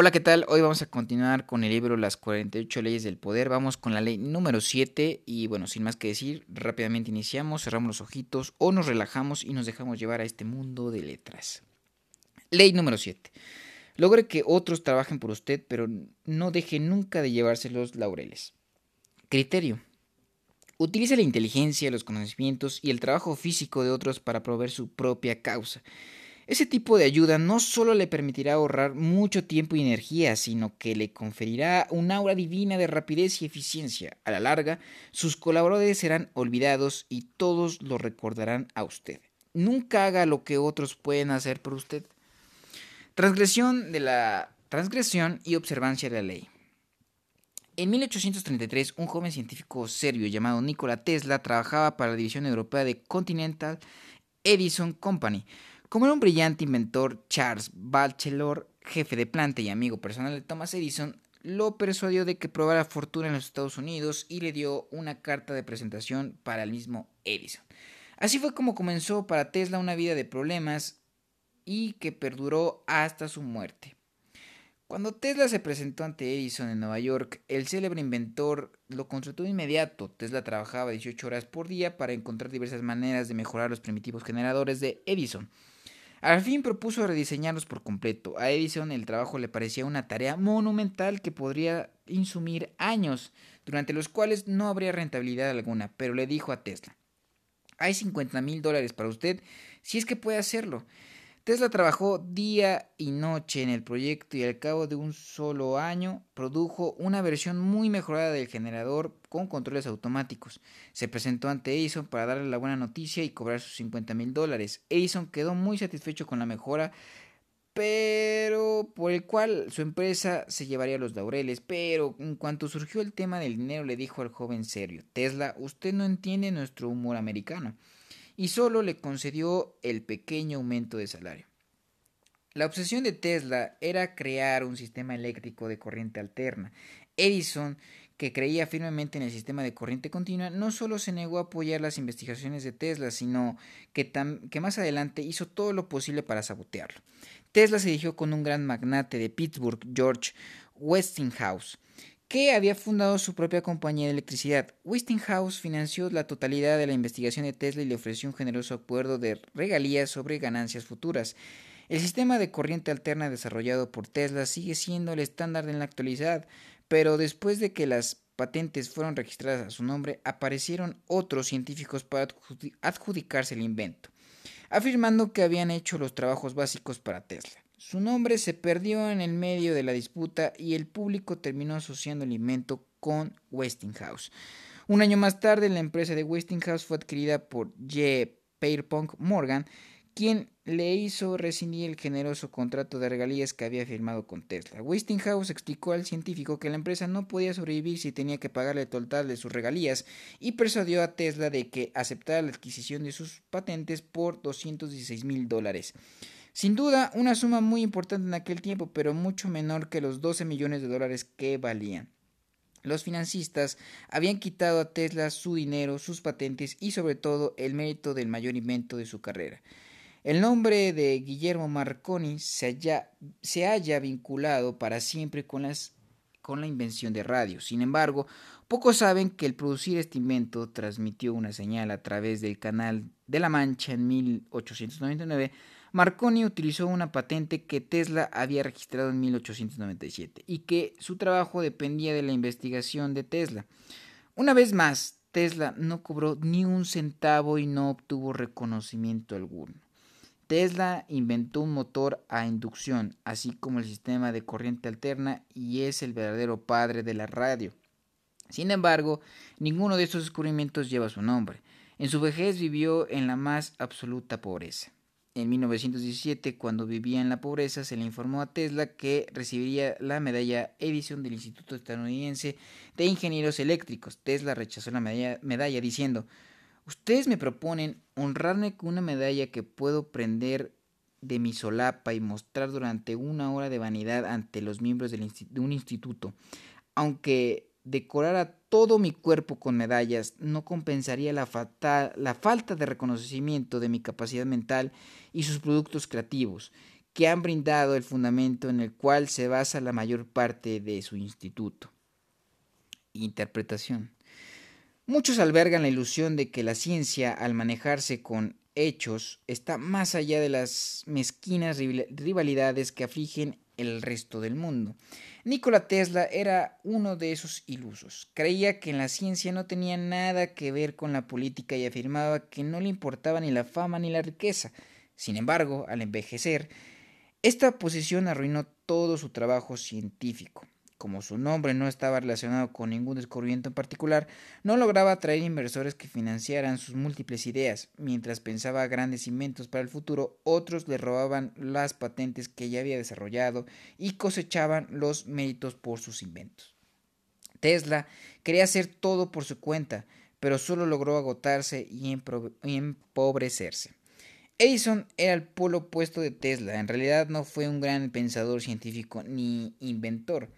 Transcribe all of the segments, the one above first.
Hola, ¿qué tal? Hoy vamos a continuar con el libro Las 48 leyes del poder. Vamos con la ley número 7 y bueno, sin más que decir, rápidamente iniciamos, cerramos los ojitos o nos relajamos y nos dejamos llevar a este mundo de letras. Ley número 7. Logre que otros trabajen por usted, pero no deje nunca de llevarse los laureles. Criterio. Utilice la inteligencia, los conocimientos y el trabajo físico de otros para proveer su propia causa. Ese tipo de ayuda no solo le permitirá ahorrar mucho tiempo y energía, sino que le conferirá un aura divina de rapidez y eficiencia. A la larga, sus colaboradores serán olvidados y todos lo recordarán a usted. Nunca haga lo que otros pueden hacer por usted. Transgresión de la transgresión y observancia de la ley. En 1833, un joven científico serbio llamado Nikola Tesla trabajaba para la división europea de Continental Edison Company como era un brillante inventor, Charles Batchelor, jefe de planta y amigo personal de Thomas Edison, lo persuadió de que probara fortuna en los Estados Unidos y le dio una carta de presentación para el mismo Edison. Así fue como comenzó para Tesla una vida de problemas y que perduró hasta su muerte. Cuando Tesla se presentó ante Edison en Nueva York, el célebre inventor lo consultó de inmediato. Tesla trabajaba 18 horas por día para encontrar diversas maneras de mejorar los primitivos generadores de Edison. Al fin propuso rediseñarlos por completo. A Edison el trabajo le parecía una tarea monumental que podría insumir años, durante los cuales no habría rentabilidad alguna, pero le dijo a Tesla, hay 50 mil dólares para usted si es que puede hacerlo. Tesla trabajó día y noche en el proyecto y al cabo de un solo año produjo una versión muy mejorada del generador con controles automáticos. Se presentó ante Edison para darle la buena noticia y cobrar sus 50 mil dólares. Edison quedó muy satisfecho con la mejora, pero por el cual su empresa se llevaría los laureles. Pero en cuanto surgió el tema del dinero, le dijo al joven serio: Tesla, usted no entiende nuestro humor americano y solo le concedió el pequeño aumento de salario. La obsesión de Tesla era crear un sistema eléctrico de corriente alterna. Edison, que creía firmemente en el sistema de corriente continua, no solo se negó a apoyar las investigaciones de Tesla, sino que, que más adelante hizo todo lo posible para sabotearlo. Tesla se dirigió con un gran magnate de Pittsburgh, George Westinghouse, que había fundado su propia compañía de electricidad. Westinghouse financió la totalidad de la investigación de Tesla y le ofreció un generoso acuerdo de regalías sobre ganancias futuras. El sistema de corriente alterna desarrollado por Tesla sigue siendo el estándar en la actualidad, pero después de que las patentes fueron registradas a su nombre, aparecieron otros científicos para adjudicarse el invento, afirmando que habían hecho los trabajos básicos para Tesla. Su nombre se perdió en el medio de la disputa y el público terminó asociando el invento con Westinghouse. Un año más tarde, la empresa de Westinghouse fue adquirida por J. Pierpont Morgan, quien le hizo rescindir el generoso contrato de regalías que había firmado con Tesla. Westinghouse explicó al científico que la empresa no podía sobrevivir si tenía que pagarle el total de sus regalías y persuadió a Tesla de que aceptara la adquisición de sus patentes por 216 mil dólares. Sin duda, una suma muy importante en aquel tiempo, pero mucho menor que los 12 millones de dólares que valían. Los financistas habían quitado a Tesla su dinero, sus patentes y sobre todo el mérito del mayor invento de su carrera. El nombre de Guillermo Marconi se haya, se haya vinculado para siempre con, las, con la invención de radio. Sin embargo, pocos saben que el producir este invento transmitió una señal a través del canal de la Mancha en 1899 Marconi utilizó una patente que Tesla había registrado en 1897 y que su trabajo dependía de la investigación de Tesla. Una vez más, Tesla no cobró ni un centavo y no obtuvo reconocimiento alguno. Tesla inventó un motor a inducción, así como el sistema de corriente alterna, y es el verdadero padre de la radio. Sin embargo, ninguno de estos descubrimientos lleva su nombre. En su vejez vivió en la más absoluta pobreza. En 1917, cuando vivía en la pobreza, se le informó a Tesla que recibiría la medalla Edison del Instituto Estadounidense de Ingenieros Eléctricos. Tesla rechazó la medalla, diciendo, Ustedes me proponen honrarme con una medalla que puedo prender de mi solapa y mostrar durante una hora de vanidad ante los miembros de un instituto. Aunque decorara todo mi cuerpo con medallas no compensaría la, la falta de reconocimiento de mi capacidad mental y sus productos creativos. que han brindado el fundamento en el cual se basa la mayor parte de su instituto. Interpretación. Muchos albergan la ilusión de que la ciencia, al manejarse con hechos, está más allá de las mezquinas rivalidades que afligen el resto del mundo. Nikola Tesla era uno de esos ilusos. Creía que la ciencia no tenía nada que ver con la política y afirmaba que no le importaba ni la fama ni la riqueza. Sin embargo, al envejecer, esta posición arruinó todo su trabajo científico como su nombre no estaba relacionado con ningún descubrimiento en particular, no lograba atraer inversores que financiaran sus múltiples ideas. Mientras pensaba grandes inventos para el futuro, otros le robaban las patentes que ya había desarrollado y cosechaban los méritos por sus inventos. Tesla quería hacer todo por su cuenta, pero solo logró agotarse y empobrecerse. Edison era el polo opuesto de Tesla. En realidad no fue un gran pensador científico ni inventor.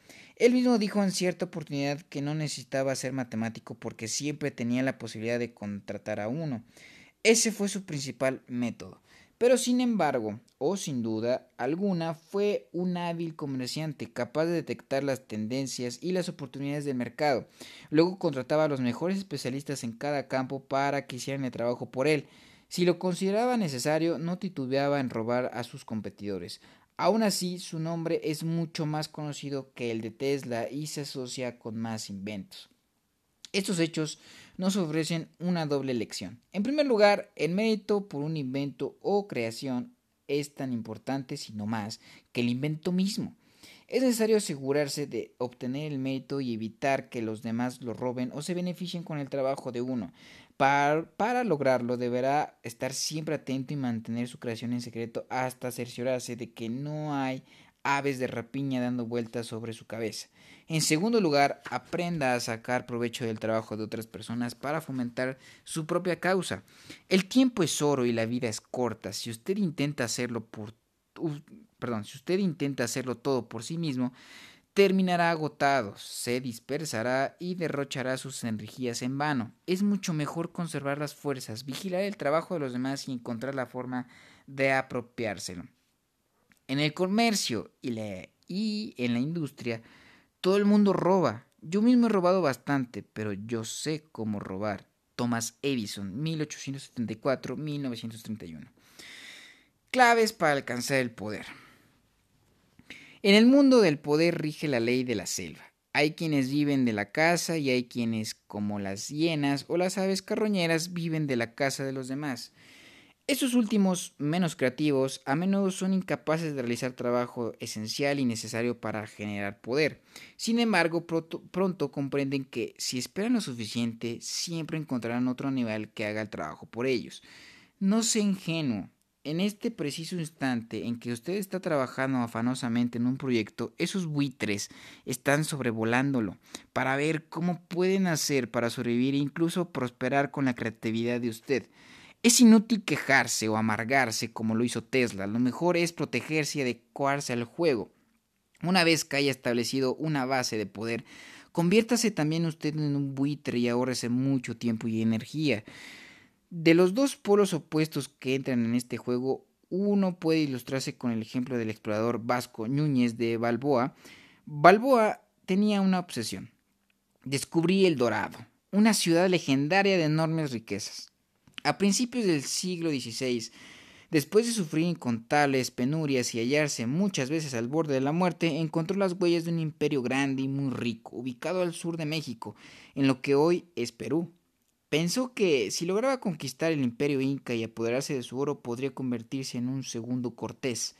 Él mismo dijo en cierta oportunidad que no necesitaba ser matemático porque siempre tenía la posibilidad de contratar a uno. Ese fue su principal método. Pero sin embargo, o sin duda alguna, fue un hábil comerciante capaz de detectar las tendencias y las oportunidades del mercado. Luego contrataba a los mejores especialistas en cada campo para que hicieran el trabajo por él. Si lo consideraba necesario, no titubeaba en robar a sus competidores. Aún así, su nombre es mucho más conocido que el de Tesla y se asocia con más inventos. Estos hechos nos ofrecen una doble lección. En primer lugar, el mérito por un invento o creación es tan importante, si no más, que el invento mismo. Es necesario asegurarse de obtener el mérito y evitar que los demás lo roben o se beneficien con el trabajo de uno. Para, lograrlo deberá estar siempre atento y mantener su creación en secreto hasta cerciorarse de que no hay aves de rapiña dando vueltas sobre su cabeza. En segundo lugar, aprenda a sacar provecho del trabajo de otras personas para fomentar su propia causa. El tiempo es oro y la vida es corta. Si usted intenta hacerlo por perdón, si usted intenta hacerlo todo por sí mismo, terminará agotado, se dispersará y derrochará sus energías en vano. Es mucho mejor conservar las fuerzas, vigilar el trabajo de los demás y encontrar la forma de apropiárselo. En el comercio y, y en la industria, todo el mundo roba. Yo mismo he robado bastante, pero yo sé cómo robar. Thomas Edison, 1874-1931. Claves para alcanzar el poder. En el mundo del poder rige la ley de la selva. Hay quienes viven de la casa y hay quienes, como las hienas o las aves carroñeras, viven de la casa de los demás. Estos últimos, menos creativos, a menudo son incapaces de realizar trabajo esencial y necesario para generar poder. Sin embargo, pronto, pronto, comprenden que si esperan lo suficiente, siempre encontrarán otro animal que haga el trabajo por ellos. No sea ingenuo, en este preciso instante en que usted está trabajando afanosamente en un proyecto, esos buitres están sobrevolándolo para ver cómo pueden hacer para sobrevivir e incluso prosperar con la creatividad de usted. Es inútil quejarse o amargarse como lo hizo Tesla, lo mejor es protegerse y adecuarse al juego. Una vez que haya establecido una base de poder, conviértase también usted en un buitre y ahórrese mucho tiempo y energía. De los dos polos opuestos que entran en este juego, uno puede ilustrarse con el ejemplo del explorador vasco Núñez de Balboa. Balboa tenía una obsesión. Descubrí el Dorado, una ciudad legendaria de enormes riquezas. A principios del siglo XVI, después de sufrir incontables penurias y hallarse muchas veces al borde de la muerte, encontró las huellas de un imperio grande y muy rico, ubicado al sur de México, en lo que hoy es Perú. Pensó que si lograba conquistar el imperio inca y apoderarse de su oro podría convertirse en un segundo Cortés.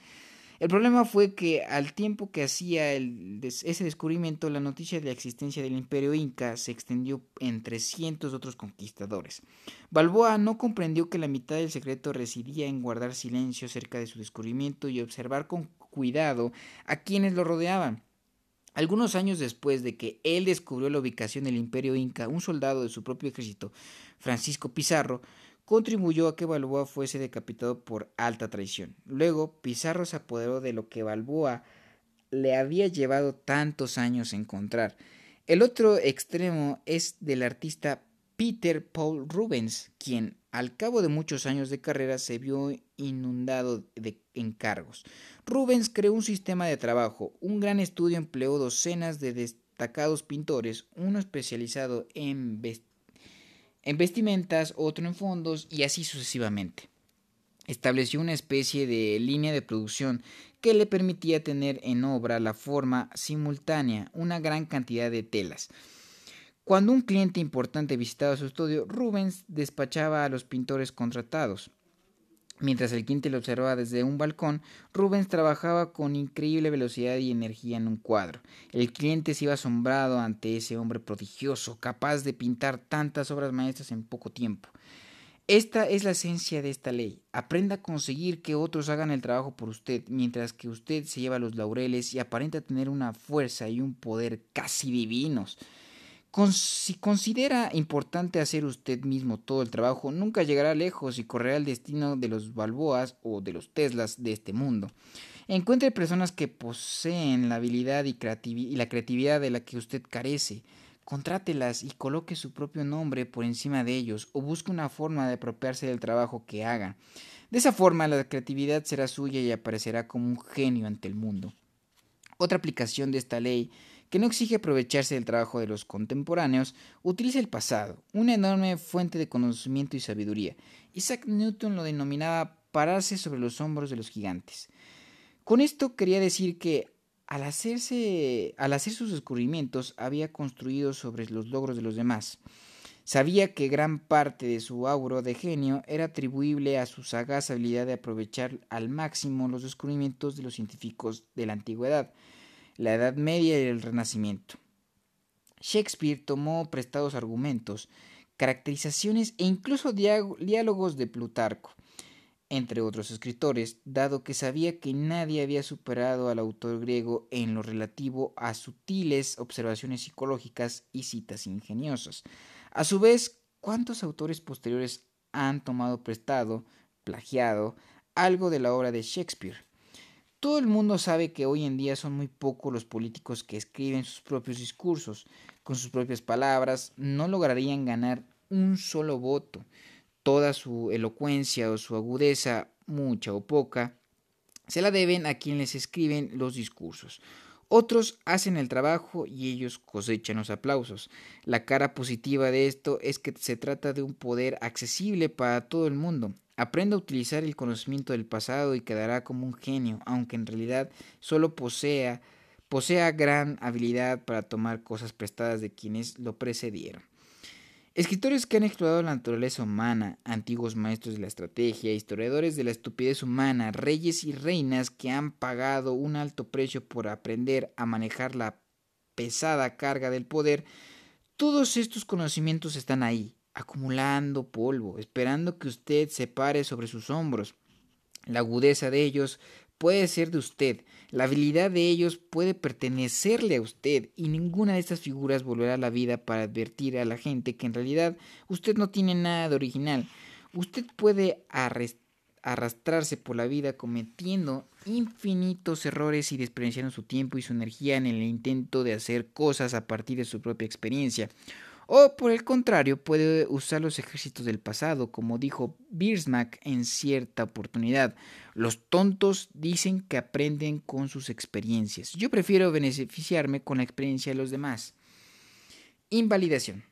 El problema fue que al tiempo que hacía ese descubrimiento, la noticia de la existencia del imperio inca se extendió entre cientos de otros conquistadores. Balboa no comprendió que la mitad del secreto residía en guardar silencio acerca de su descubrimiento y observar con cuidado a quienes lo rodeaban. Algunos años después de que él descubrió la ubicación del imperio inca, un soldado de su propio ejército, Francisco Pizarro, contribuyó a que Balboa fuese decapitado por alta traición. Luego, Pizarro se apoderó de lo que Balboa le había llevado tantos años encontrar. El otro extremo es del artista Peter Paul Rubens, quien Al cabo de muchos años de carrera se vio inundado de encargos. Rubens creó un sistema de trabajo, un gran estudio empleó docenas de destacados pintores, uno especializado en, en vestimentas, otro en fondos y así sucesivamente. Estableció una especie de línea de producción que le permitía tener en obra la forma simultánea una gran cantidad de telas. Cuando un cliente importante visitaba su estudio, Rubens despachaba a los pintores contratados. Mientras el cliente lo observaba desde un balcón, Rubens trabajaba con increíble velocidad y energía en un cuadro. El cliente se iba asombrado ante ese hombre prodigioso, capaz de pintar tantas obras maestras en poco tiempo. Esta es la esencia de esta ley. Aprenda a conseguir que otros hagan el trabajo por usted, mientras que usted se lleva los laureles y aparenta tener una fuerza y un poder casi divinos si considera importante hacer usted mismo todo el trabajo, nunca llegará lejos y correrá el destino de los Balboas o de los Teslas de este mundo. Encuentre personas que poseen la habilidad y, y la creatividad de la que usted carece. Contrátelas y coloque su propio nombre por encima de ellos o busque una forma de apropiarse del trabajo que hagan. De esa forma la creatividad será suya y aparecerá como un genio ante el mundo. Otra aplicación de esta ley que no exige aprovecharse del trabajo de los contemporáneos, utiliza el pasado, una enorme fuente de conocimiento y sabiduría. Isaac Newton lo denominaba pararse sobre los hombros de los gigantes. Con esto quería decir que al, hacerse, al hacer sus descubrimientos había construido sobre los logros de los demás. Sabía que gran parte de su auro de genio era atribuible a su sagaz habilidad de aprovechar al máximo los descubrimientos de los científicos de la antigüedad, la Edad Media y el Renacimiento. Shakespeare tomó prestados argumentos, caracterizaciones e incluso diálogos de Plutarco, entre otros escritores, dado que sabía que nadie había superado al autor griego en lo relativo a sutiles observaciones psicológicas y citas ingeniosas. A su vez, ¿cuántos autores posteriores han tomado prestado, plagiado, algo de la obra de Shakespeare? Todo el mundo sabe que hoy en día son muy pocos los políticos que escriben sus propios discursos. Con sus propias palabras no lograrían ganar un solo voto. Toda su elocuencia o su agudeza, mucha o poca, se la deben a quienes escriben los discursos. Otros hacen el trabajo y ellos cosechan los aplausos. La cara positiva de esto es que se trata de un poder accesible para todo el mundo. Aprenda a utilizar el conocimiento del pasado y quedará como un genio, aunque en realidad solo posea, posea gran habilidad para tomar cosas prestadas de quienes lo precedieron. Escritores que han explorado la naturaleza humana, antiguos maestros de la estrategia, historiadores de la estupidez humana, reyes y reinas que han pagado un alto precio por aprender a manejar la pesada carga del poder, todos estos conocimientos están ahí, acumulando polvo, esperando que usted se pare sobre sus hombros. La agudeza de ellos puede ser de usted, la habilidad de ellos puede pertenecerle a usted y ninguna de estas figuras volverá a la vida para advertir a la gente que en realidad usted no tiene nada de original. Usted puede arrastrarse por la vida cometiendo infinitos errores y desperdiciando su tiempo y su energía en el intento de hacer cosas a partir de su propia experiencia. O por el contrario, puede usar los ejércitos del pasado, como dijo Biersmack en cierta oportunidad. Los tontos dicen que aprenden con sus experiencias. Yo prefiero beneficiarme con la experiencia de los demás. Invalidación.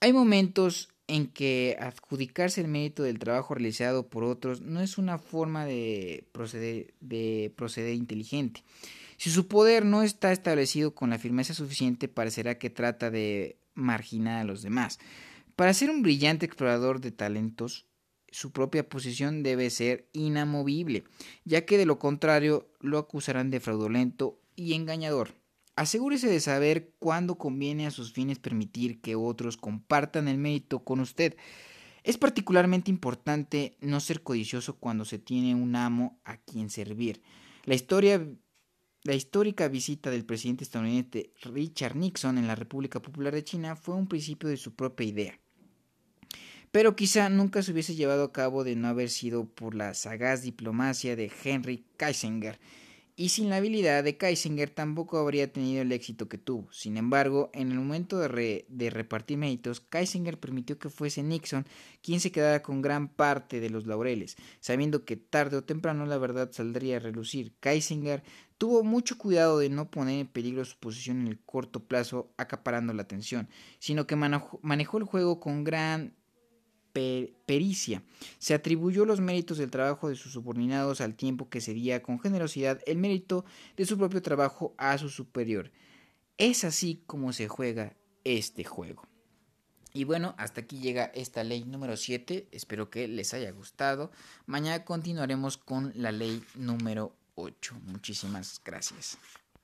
Hay momentos en que adjudicarse el mérito del trabajo realizado por otros no es una forma de proceder, de proceder inteligente. Si su poder no está establecido con la firmeza suficiente, parecerá que trata de marginar a los demás. Para ser un brillante explorador de talentos, su propia posición debe ser inamovible, ya que de lo contrario lo acusarán de fraudulento y engañador. Asegúrese de saber cuándo conviene a sus fines permitir que otros compartan el mérito con usted. Es particularmente importante no ser codicioso cuando se tiene un amo a quien servir. La historia la histórica visita del presidente estadounidense Richard Nixon en la República Popular de China fue un principio de su propia idea. Pero quizá nunca se hubiese llevado a cabo de no haber sido por la sagaz diplomacia de Henry Kissinger y sin la habilidad de Kaisinger tampoco habría tenido el éxito que tuvo. Sin embargo, en el momento de, de, repartir méritos, Kaisinger permitió que fuese Nixon quien se quedara con gran parte de los laureles, sabiendo que tarde o temprano la verdad saldría a relucir. Kaisinger tuvo mucho cuidado de no poner en peligro su posición en el corto plazo acaparando la atención, sino que manejó el juego con gran pericia. Se atribuyó los méritos del trabajo de sus subordinados al tiempo que cedía con generosidad el mérito de su propio trabajo a su superior. Es así como se juega este juego. Y bueno, hasta aquí llega esta ley número 7. Espero que les haya gustado. Mañana continuaremos con la ley número 8. Muchísimas gracias.